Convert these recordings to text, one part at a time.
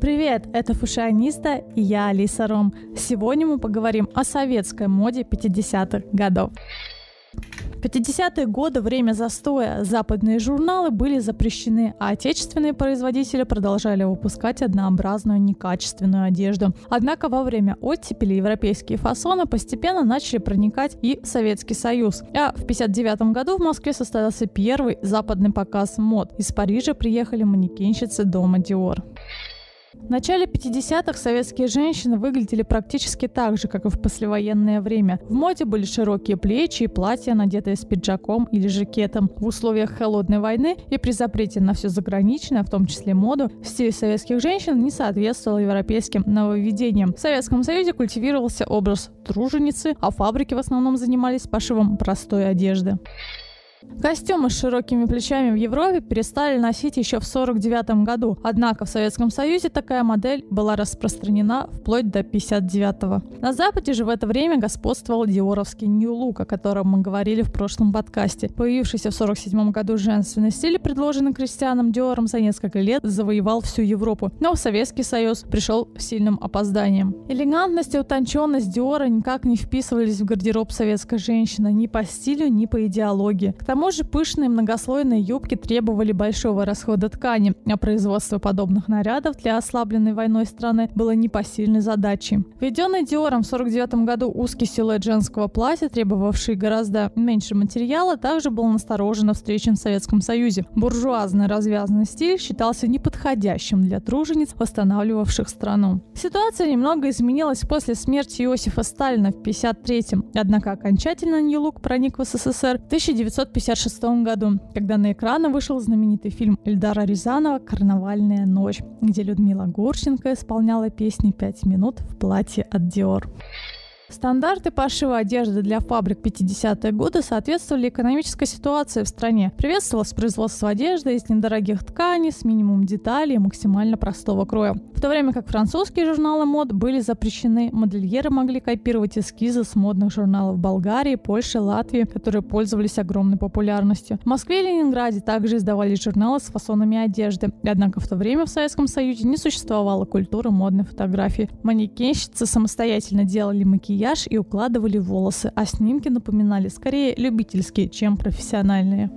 Привет, это Фушиониста и я Алиса Ром. Сегодня мы поговорим о советской моде 50-х годов. В 50-е годы, время застоя, западные журналы были запрещены, а отечественные производители продолжали выпускать однообразную некачественную одежду. Однако во время оттепели европейские фасоны постепенно начали проникать и в Советский Союз. А в 59 году в Москве состоялся первый западный показ мод. Из Парижа приехали манекенщицы дома Диор. В начале 50-х советские женщины выглядели практически так же, как и в послевоенное время. В моде были широкие плечи и платья, надетые с пиджаком или жакетом. В условиях холодной войны и при запрете на все заграничное, в том числе моду, стиль советских женщин не соответствовал европейским нововведениям. В Советском Союзе культивировался образ труженицы, а фабрики в основном занимались пошивом простой одежды. Костюмы с широкими плечами в Европе перестали носить еще в 1949 году, однако в Советском Союзе такая модель была распространена вплоть до 1959-го. На Западе же в это время господствовал диоровский Look, о котором мы говорили в прошлом подкасте. Появившийся в 1947 году женственный стиль, предложенный Кристианом Диором за несколько лет, завоевал всю Европу, но в Советский Союз пришел с сильным опозданием. Элегантность и утонченность Диора никак не вписывались в гардероб советской женщины ни по стилю, ни по идеологии. К тому же пышные многослойные юбки требовали большого расхода ткани, а производство подобных нарядов для ослабленной войной страны было непосильной задачей. Введенный Диором в 1949 году узкий силуэт женского платья, требовавший гораздо меньше материала, также был настороженно встречен в Советском Союзе. Буржуазный развязанный стиль считался неподходящим для тружениц, восстанавливавших страну. Ситуация немного изменилась после смерти Иосифа Сталина в 1953 однако окончательно Нью-Лук проник в СССР в 1950 1956 году, когда на экраны вышел знаменитый фильм Эльдара Рязанова «Карнавальная ночь», где Людмила Гурченко исполняла песни «Пять минут» в платье от Диор. Стандарты пошива одежды для фабрик 50-е годы соответствовали экономической ситуации в стране. Приветствовалось производство одежды из недорогих тканей с минимум деталей и максимально простого кроя. В то время как французские журналы мод были запрещены, модельеры могли копировать эскизы с модных журналов Болгарии, Польши, Латвии, которые пользовались огромной популярностью. В Москве и Ленинграде также издавались журналы с фасонами одежды. Однако в то время в Советском Союзе не существовало культуры модной фотографии. Манекенщицы самостоятельно делали макияж макияж и укладывали волосы, а снимки напоминали скорее любительские, чем профессиональные.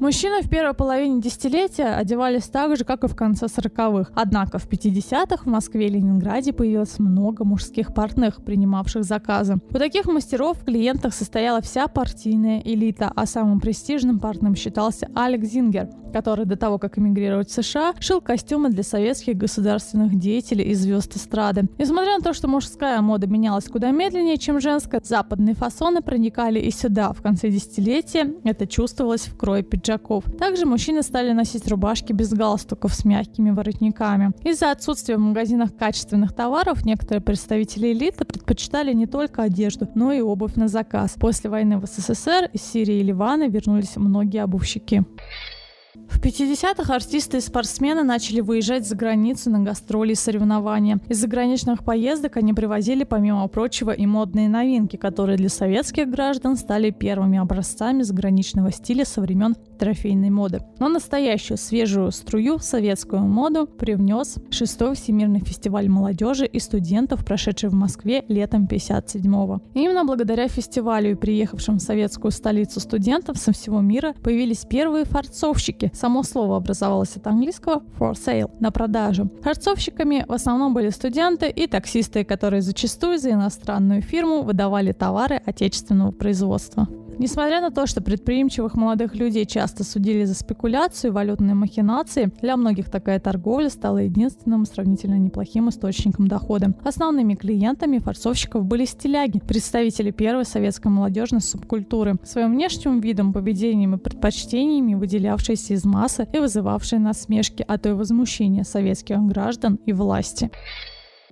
Мужчины в первой половине десятилетия одевались так же, как и в конце 40-х. Однако в 50-х в Москве и Ленинграде появилось много мужских портных, принимавших заказы. У таких мастеров в клиентах состояла вся партийная элита, а самым престижным портным считался Алекс Зингер, который до того, как эмигрировать в США, шил костюмы для советских государственных деятелей и звезд эстрады. Несмотря на то, что мужская мода менялась куда медленнее, чем женская, западные фасоны проникали и сюда. В конце десятилетия это чувствовалось в крое пиджаков. Также мужчины стали носить рубашки без галстуков с мягкими воротниками. Из-за отсутствия в магазинах качественных товаров некоторые представители элиты предпочитали не только одежду, но и обувь на заказ. После войны в СССР из Сирии и Ливана вернулись многие обувщики. В 50-х артисты и спортсмены начали выезжать за границу на гастроли и соревнования. Из заграничных поездок они привозили, помимо прочего, и модные новинки, которые для советских граждан стали первыми образцами заграничного стиля со времен трофейной моды. Но настоящую свежую струю в советскую моду привнес шестой Всемирный фестиваль молодежи и студентов, прошедший в Москве летом 57-го. Именно благодаря фестивалю и приехавшим в советскую столицу студентам со всего мира появились первые фарцовщики. Само слово образовалось от английского for sale – на продажу. Фарцовщиками в основном были студенты и таксисты, которые зачастую за иностранную фирму выдавали товары отечественного производства. Несмотря на то, что предприимчивых молодых людей часто судили за спекуляцию и валютные махинации, для многих такая торговля стала единственным сравнительно неплохим источником дохода. Основными клиентами форцовщиков были стиляги, представители первой советской молодежной субкультуры, своим внешним видом, поведением и предпочтениями выделявшиеся из массы и вызывавшие насмешки, а то и возмущение советских граждан и власти.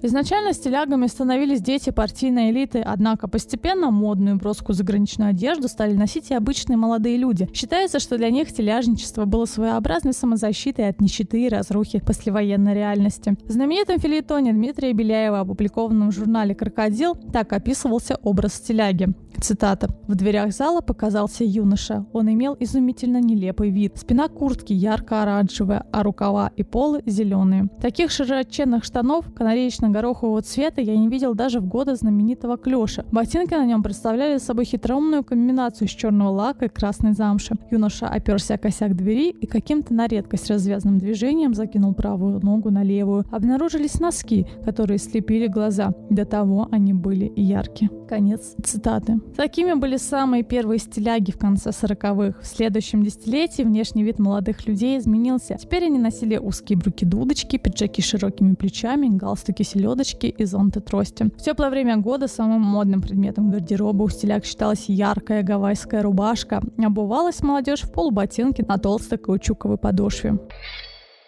Изначально стилягами становились дети партийной элиты, однако постепенно модную броскую заграничную одежду стали носить и обычные молодые люди. Считается, что для них стиляжничество было своеобразной самозащитой от нищеты и разрухи послевоенной реальности. В знаменитом филитоне Дмитрия Беляева, опубликованном в журнале «Крокодил», так описывался образ стиляги. Цитата. «В дверях зала показался юноша. Он имел изумительно нелепый вид. Спина куртки ярко-оранжевая, а рукава и полы зеленые. Таких широченных штанов канареечно-горохового цвета я не видел даже в годы знаменитого клеша. Ботинки на нем представляли собой хитроумную комбинацию из черного лака и красной замши. Юноша оперся о косяк двери и каким-то на редкость развязным движением закинул правую ногу на левую. Обнаружились носки, которые слепили глаза. До того они были яркие. Конец цитаты. Такими были самые первые стиляги в конце 40-х. В следующем десятилетии внешний вид молодых людей изменился. Теперь они носили узкие брюки-дудочки, пиджаки с широкими плечами, галстуки селедочки и зонты трости. В теплое время года самым модным предметом гардероба у стиляг считалась яркая гавайская рубашка. Обувалась молодежь в полуботинке на толстой каучуковой подошве.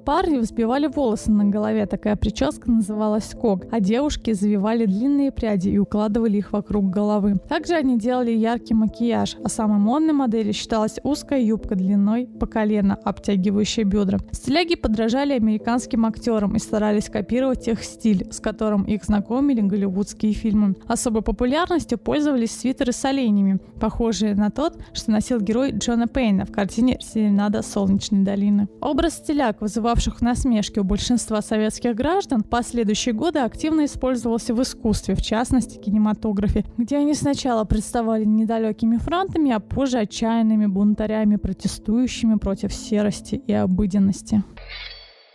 Парни взбивали волосы на голове, такая прическа называлась скок, а девушки завивали длинные пряди и укладывали их вокруг головы. Также они делали яркий макияж, а самой модной моделью считалась узкая юбка длиной по колено, обтягивающая бедра. Стиляги подражали американским актерам и старались копировать их стиль, с которым их знакомили голливудские фильмы. Особой популярностью пользовались свитеры с оленями, похожие на тот, что носил герой Джона Пейна в картине «Серенада солнечной долины». Образ стиляг вызывал вызывавших насмешки у большинства советских граждан, последующие годы активно использовался в искусстве, в частности кинематографе, где они сначала представали недалекими фронтами, а позже отчаянными бунтарями, протестующими против серости и обыденности.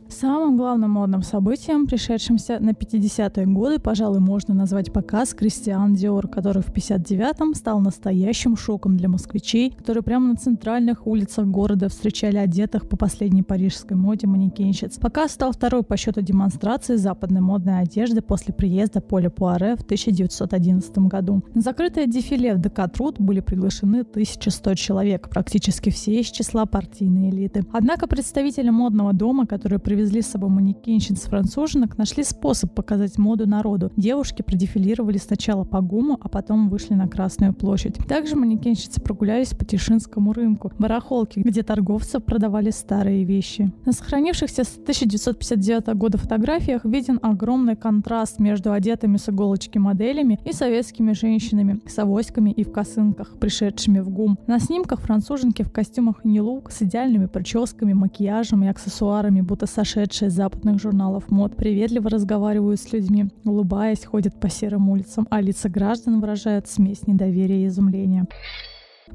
Самым главным модным событием, пришедшимся на 50-е годы, пожалуй, можно назвать показ Кристиан Диор, который в 59-м стал настоящим шоком для москвичей, которые прямо на центральных улицах города встречали одетых по последней парижской моде манекенщиц. Показ стал второй по счету демонстрацией западной модной одежды после приезда Поля Пуаре в 1911 году. На закрытое дефиле в Декатруд были приглашены 1100 человек, практически все из числа партийной элиты. Однако представители модного дома, которые привезли привезли с собой манекенщиц-француженок, нашли способ показать моду народу. Девушки продефилировали сначала по ГУМу, а потом вышли на Красную площадь. Также манекенщицы прогулялись по Тишинскому рынку, барахолке, где торговцы продавали старые вещи. На сохранившихся с 1959 года фотографиях виден огромный контраст между одетыми с иголочки моделями и советскими женщинами с авоськами и в косынках, пришедшими в ГУМ. На снимках француженки в костюмах не лук с идеальными прическами, макияжем и аксессуарами, будто со из западных журналов мод, приветливо разговаривают с людьми, улыбаясь, ходят по серым улицам, а лица граждан выражают смесь недоверия и изумления.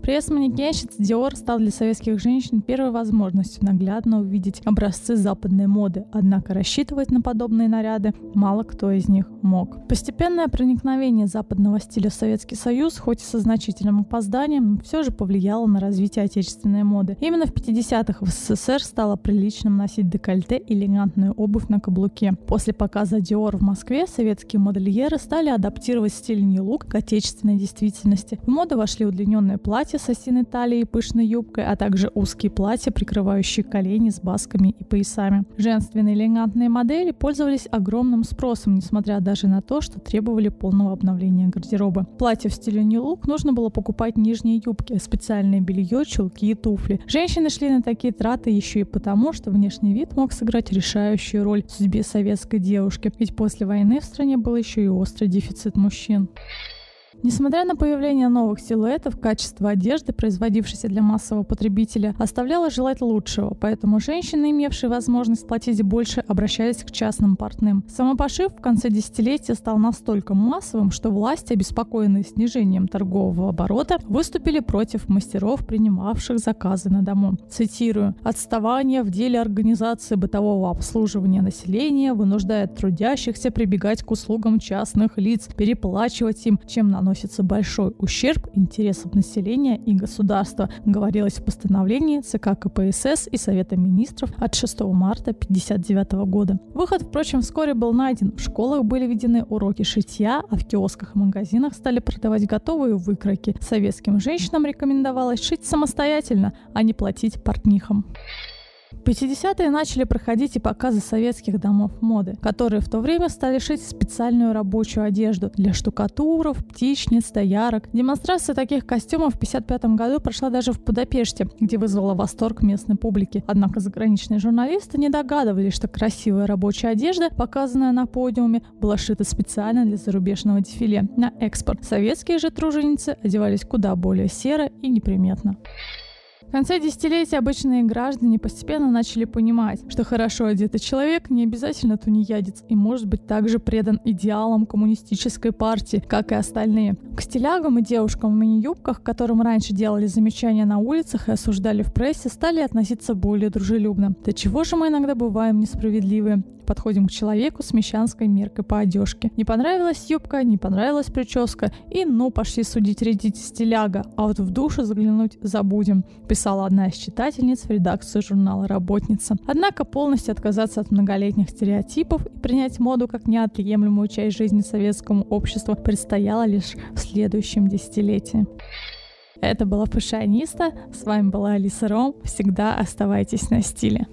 Пресс манекенщиц Dior стал для советских женщин первой возможностью наглядно увидеть образцы западной моды, однако рассчитывать на подобные наряды мало кто из них мог. Постепенное проникновение западного стиля в Советский Союз, хоть и со значительным опозданием, все же повлияло на развитие отечественной моды. Именно в 50-х в СССР стало приличным носить декольте и элегантную обувь на каблуке. После показа Dior в Москве советские модельеры стали адаптировать стиль New Look к отечественной действительности. В моду вошли удлиненные платья, платья с осиной талией и пышной юбкой, а также узкие платья, прикрывающие колени с басками и поясами. Женственные элегантные модели пользовались огромным спросом, несмотря даже на то, что требовали полного обновления гардероба. Платье в стиле New Look нужно было покупать нижние юбки, специальное белье, чулки и туфли. Женщины шли на такие траты еще и потому, что внешний вид мог сыграть решающую роль в судьбе советской девушки, ведь после войны в стране был еще и острый дефицит мужчин. Несмотря на появление новых силуэтов, качество одежды, производившейся для массового потребителя, оставляло желать лучшего, поэтому женщины, имевшие возможность платить больше, обращались к частным портным. Самопошив в конце десятилетия стал настолько массовым, что власти, обеспокоенные снижением торгового оборота, выступили против мастеров, принимавших заказы на дому. Цитирую. «Отставание в деле организации бытового обслуживания населения вынуждает трудящихся прибегать к услугам частных лиц, переплачивать им, чем наносит наносится большой ущерб интересам населения и государства, говорилось в постановлении ЦК КПСС и Совета министров от 6 марта 1959 года. Выход, впрочем, вскоре был найден. В школах были введены уроки шитья, а в киосках и магазинах стали продавать готовые выкройки. Советским женщинам рекомендовалось шить самостоятельно, а не платить портнихам. В 50-е начали проходить и показы советских домов моды, которые в то время стали шить специальную рабочую одежду для штукатуров, птичниц, доярок. Демонстрация таких костюмов в 55 году прошла даже в Будапеште, где вызвала восторг местной публики. Однако заграничные журналисты не догадывались, что красивая рабочая одежда, показанная на подиуме, была шита специально для зарубежного дефиле на экспорт. Советские же труженицы одевались куда более серо и неприметно. В конце десятилетия обычные граждане постепенно начали понимать, что хорошо одетый человек не обязательно тунеядец и может быть также предан идеалам коммунистической партии, как и остальные. К стилягам и девушкам в мини-юбках, которым раньше делали замечания на улицах и осуждали в прессе, стали относиться более дружелюбно. До чего же мы иногда бываем несправедливы? Подходим к человеку с мещанской меркой по одежке. Не понравилась юбка, не понравилась прическа, и ну пошли судить редить стиляга, а вот в душу заглянуть забудем писала одна из читательниц в редакцию журнала «Работница». Однако полностью отказаться от многолетних стереотипов и принять моду как неотъемлемую часть жизни советскому обществу предстояло лишь в следующем десятилетии. Это была Фашиониста, с вами была Алиса Ром. Всегда оставайтесь на стиле.